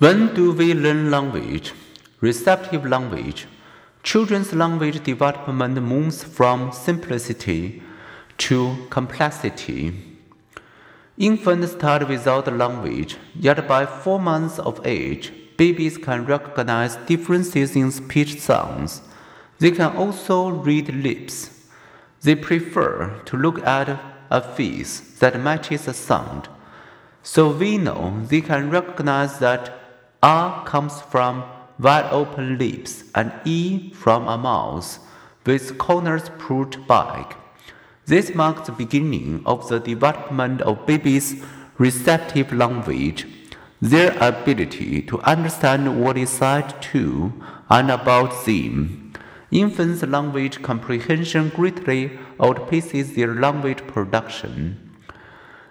When do we learn language? Receptive language. Children's language development moves from simplicity to complexity. Infants start without language, yet by four months of age, babies can recognize differences in speech sounds. They can also read lips. They prefer to look at a face that matches a sound. So we know they can recognize that R comes from wide open lips and E from a mouth with corners pulled back. This marks the beginning of the development of babies' receptive language, their ability to understand what is said to and about them. Infants' language comprehension greatly outpaces their language production.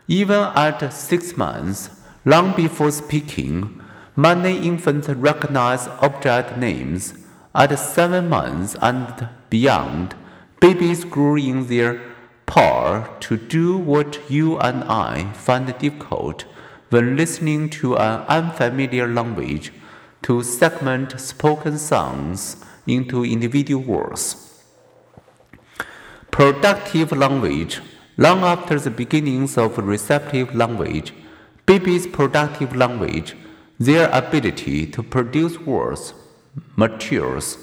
Even at six months, long before speaking, many infants recognize object names. At seven months and beyond, babies grow in their power to do what you and I find difficult when listening to an unfamiliar language to segment spoken sounds into individual words. Productive language. Long after the beginnings of receptive language, babies' productive language, their ability to produce words, matures.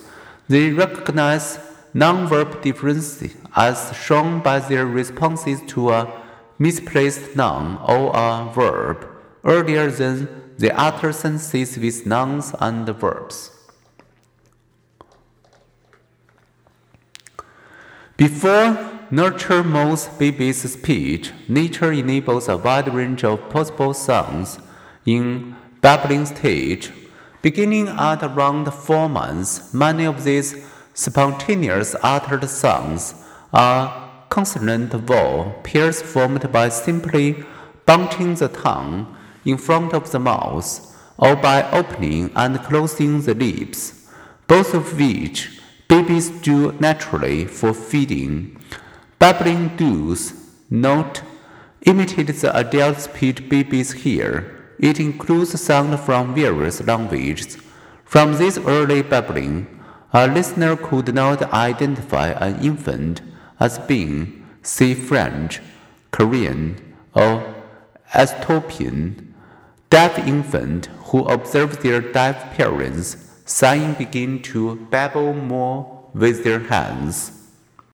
They recognize noun-verb differences as shown by their responses to a misplaced noun or a verb earlier than the other sentences with nouns and verbs. Before nurture most babies' speech, nature enables a wide range of possible sounds in babbling stage. Beginning at around four months, many of these spontaneous uttered sounds are consonant vowel pairs formed by simply bunching the tongue in front of the mouth or by opening and closing the lips, both of which babies do naturally for feeding. Babbling does not imitate the adult speech babies hear. It includes sound from various languages. From this early babbling, a listener could not identify an infant as being, say, French, Korean, or Ethiopian. Deaf infant who observe their deaf parents sign begin to babble more with their hands.